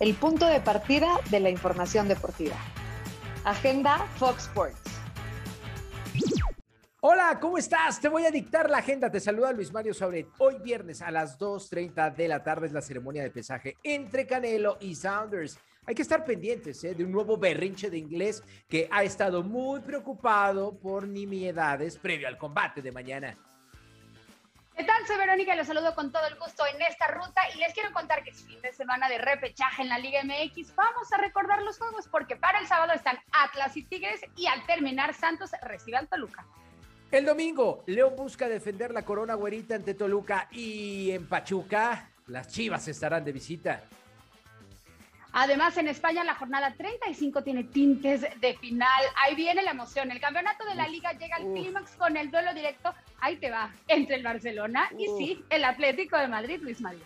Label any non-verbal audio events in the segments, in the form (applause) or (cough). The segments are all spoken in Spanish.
el punto de partida de la información deportiva. Agenda Fox Sports. Hola, ¿cómo estás? Te voy a dictar la agenda. Te saluda Luis Mario Sauret. Hoy viernes a las 2.30 de la tarde es la ceremonia de pesaje entre Canelo y Saunders. Hay que estar pendientes ¿eh? de un nuevo berrinche de inglés que ha estado muy preocupado por nimiedades previo al combate de mañana. ¿Qué tal? Soy Verónica y los saludo con todo el gusto en esta ruta y les quiero contar que es fin de semana de repechaje en la Liga MX. Vamos a recordar los juegos porque para el sábado están Atlas y Tigres y al terminar Santos recibe al Toluca. El domingo, León busca defender la corona güerita ante Toluca y en Pachuca las Chivas estarán de visita. Además, en España la jornada 35 tiene tintes de final. Ahí viene la emoción. El campeonato de la liga llega al clímax con el duelo directo. Ahí te va, entre el Barcelona y sí, el Atlético de Madrid, Luis María.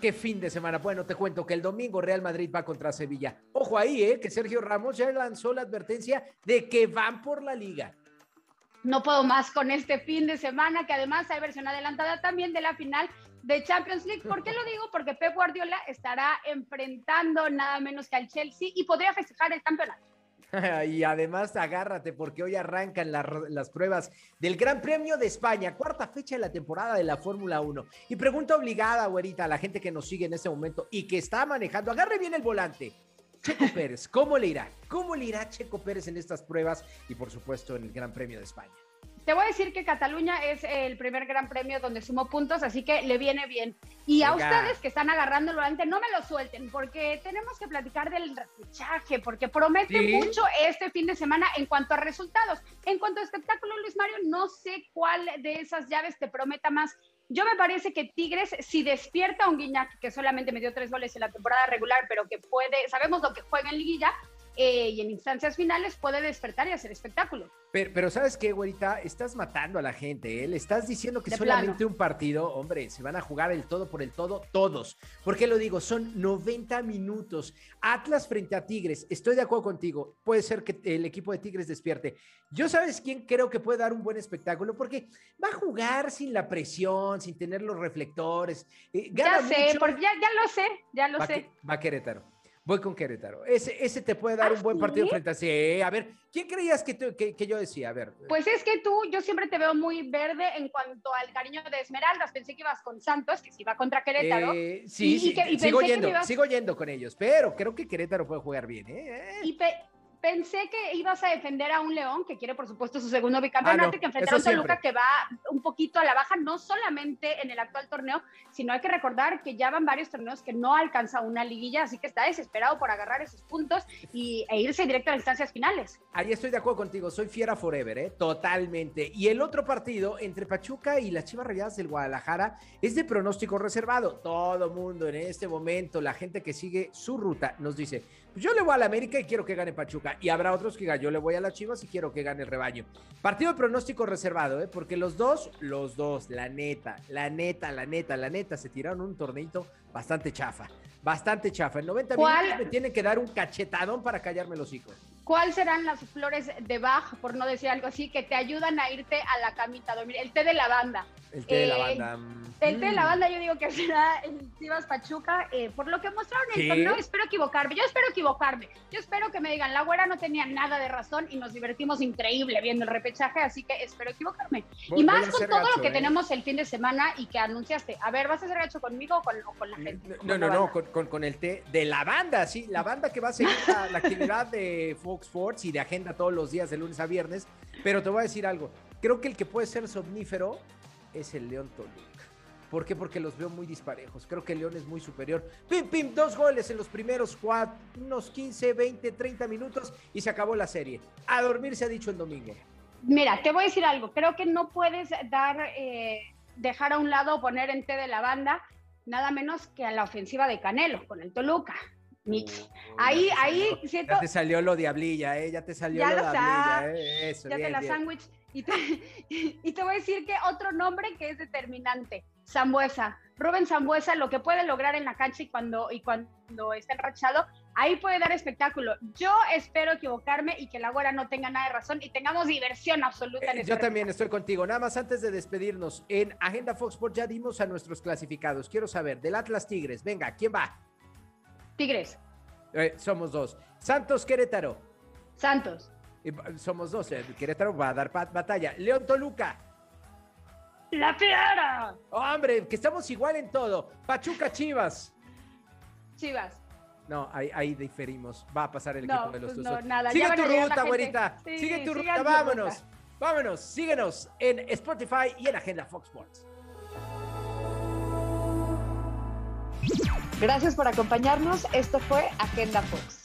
Qué fin de semana. Bueno, te cuento que el domingo Real Madrid va contra Sevilla. Ojo ahí, ¿eh? que Sergio Ramos ya lanzó la advertencia de que van por la liga no puedo más con este fin de semana, que además hay versión adelantada también de la final de Champions League. ¿Por qué lo digo? Porque Pep Guardiola estará enfrentando nada menos que al Chelsea y podría festejar el campeonato. (laughs) y además agárrate porque hoy arrancan las pruebas del Gran Premio de España, cuarta fecha de la temporada de la Fórmula 1. Y pregunta obligada, güerita, a la gente que nos sigue en este momento y que está manejando, agarre bien el volante. Checo (laughs) Pérez, ¿cómo le irá? ¿Cómo le irá Checo Pérez en estas pruebas y por supuesto en el Gran Premio de España? Te voy a decir que Cataluña es el primer gran premio donde sumó puntos, así que le viene bien. Y a ustedes que están agarrando el volante, no me lo suelten, porque tenemos que platicar del repechaje, porque promete mucho este fin de semana en cuanto a resultados. En cuanto a espectáculo, Luis Mario, no sé cuál de esas llaves te prometa más. Yo me parece que Tigres, si despierta a un Guiñac que solamente me dio tres goles en la temporada regular, pero que puede, sabemos lo que juega en liguilla, eh, y en instancias finales puede despertar y hacer espectáculo. Pero, ¿sabes qué, güerita? Estás matando a la gente, ¿eh? Le estás diciendo que solamente un partido, hombre, se van a jugar el todo por el todo, todos. ¿Por qué lo digo? Son 90 minutos. Atlas frente a Tigres, estoy de acuerdo contigo. Puede ser que el equipo de Tigres despierte. Yo, ¿sabes quién creo que puede dar un buen espectáculo? Porque va a jugar sin la presión, sin tener los reflectores. Eh, ya sé, porque ya, ya, lo sé, ya lo sé. va Querétaro. Voy con Querétaro. Ese, ese te puede dar un buen partido frente a sí. A ver, ¿quién creías que, que, yo decía? A ver. Pues es que tú, yo siempre te veo muy verde en cuanto al cariño de Esmeraldas. Pensé que ibas con Santos, que si va contra Querétaro. Eh, sí, sí, sigo yendo, sigo yendo con ellos, pero creo que Querétaro puede jugar bien. ¿eh? Y pensé que ibas a defender a un León que quiere, por supuesto, su segundo bicampeonato ah, y que enfrentar a un Toluca que va un poquito a la baja, no solamente en el actual torneo, sino hay que recordar que ya van varios torneos que no alcanza una liguilla, así que está desesperado por agarrar esos puntos y, e irse directo a las instancias finales. Ahí estoy de acuerdo contigo, soy fiera forever, ¿eh? totalmente. Y el otro partido entre Pachuca y las Chivas Rayadas del Guadalajara es de pronóstico reservado. Todo mundo en este momento, la gente que sigue su ruta, nos dice, pues yo le voy a la América y quiero que gane Pachuca y habrá otros que digan, yo le voy a las Chivas y quiero que gane el rebaño. Partido de pronóstico reservado, ¿eh? porque los dos, los dos, la neta, la neta, la neta, la neta, se tiraron un torneito bastante chafa, bastante chafa. En 90 minutos me tienen que dar un cachetadón para callarme los hijos. ¿Cuáles serán las flores de Bach, por no decir algo así, que te ayudan a irte a la camita a dormir? El té de lavanda. El té de lavanda. Eh, el té de lavanda yo digo que (laughs) será el Chivas Pachuca, eh, por lo que mostraron el torneo, espero equivocarme, yo espero equivocarme, yo espero que me digan, la güera no tenía nada de razón y nos divertimos increíble viendo el repechaje, así que espero equivocarme. y más con todo lo que ¿eh? tenemos el fin de semana y que anunciaste, a ver, ¿vas a hacer gacho conmigo o con, la gente? No, no, no, con, con, el té de lavanda, sí, la banda que va a seguir la, actividad de Fox Sports y de agenda todos los días de lunes a viernes, pero te voy a decir algo, creo que el que puede ser somnífero es el León Toluca. ¿Por qué? Porque los veo muy disparejos. Creo que León es muy superior. Pim, pim, dos goles en los primeros cuatro, unos 15, 20, 30 minutos y se acabó la serie. A dormir se ha dicho el domingo. Mira, te voy a decir algo. Creo que no puedes dar, eh, dejar a un lado o poner en té de la banda nada menos que a la ofensiva de Canelo con el Toluca. Ahí, ahí siento. Ya te salió lo diablilla, ¿eh? Ya te salió lo, diablilla, ¿eh? Eso, ya te la sándwich. Y te, (laughs) y te voy a decir que otro nombre que es determinante, Zambuesa. Rubén Zambuesa, lo que puede lograr en la cancha y cuando, y cuando está enrachado, ahí puede dar espectáculo. Yo espero equivocarme y que la güera no tenga nada de razón y tengamos diversión absoluta. En eh, yo también estoy contigo. Nada más antes de despedirnos, en Agenda Fox Sports ya dimos a nuestros clasificados. Quiero saber, del Atlas Tigres, venga, ¿quién va? Tigres. Eh, somos dos. Santos Querétaro. Santos. Eh, Somos dos. eh, Querétaro va a dar batalla. León Toluca. La fiera. Hombre, que estamos igual en todo. Pachuca Chivas. Chivas. No, ahí, ahí diferimos. Va a pasar el No, equipo de los pues no, nada, Sigue tu ruta, güerita. Sí, Sigue tu ruta. Vámonos. ruta. Vámonos. Síguenos en Spotify y en Agenda Fox Sports. Gracias por acompañarnos. Esto fue Agenda Fox.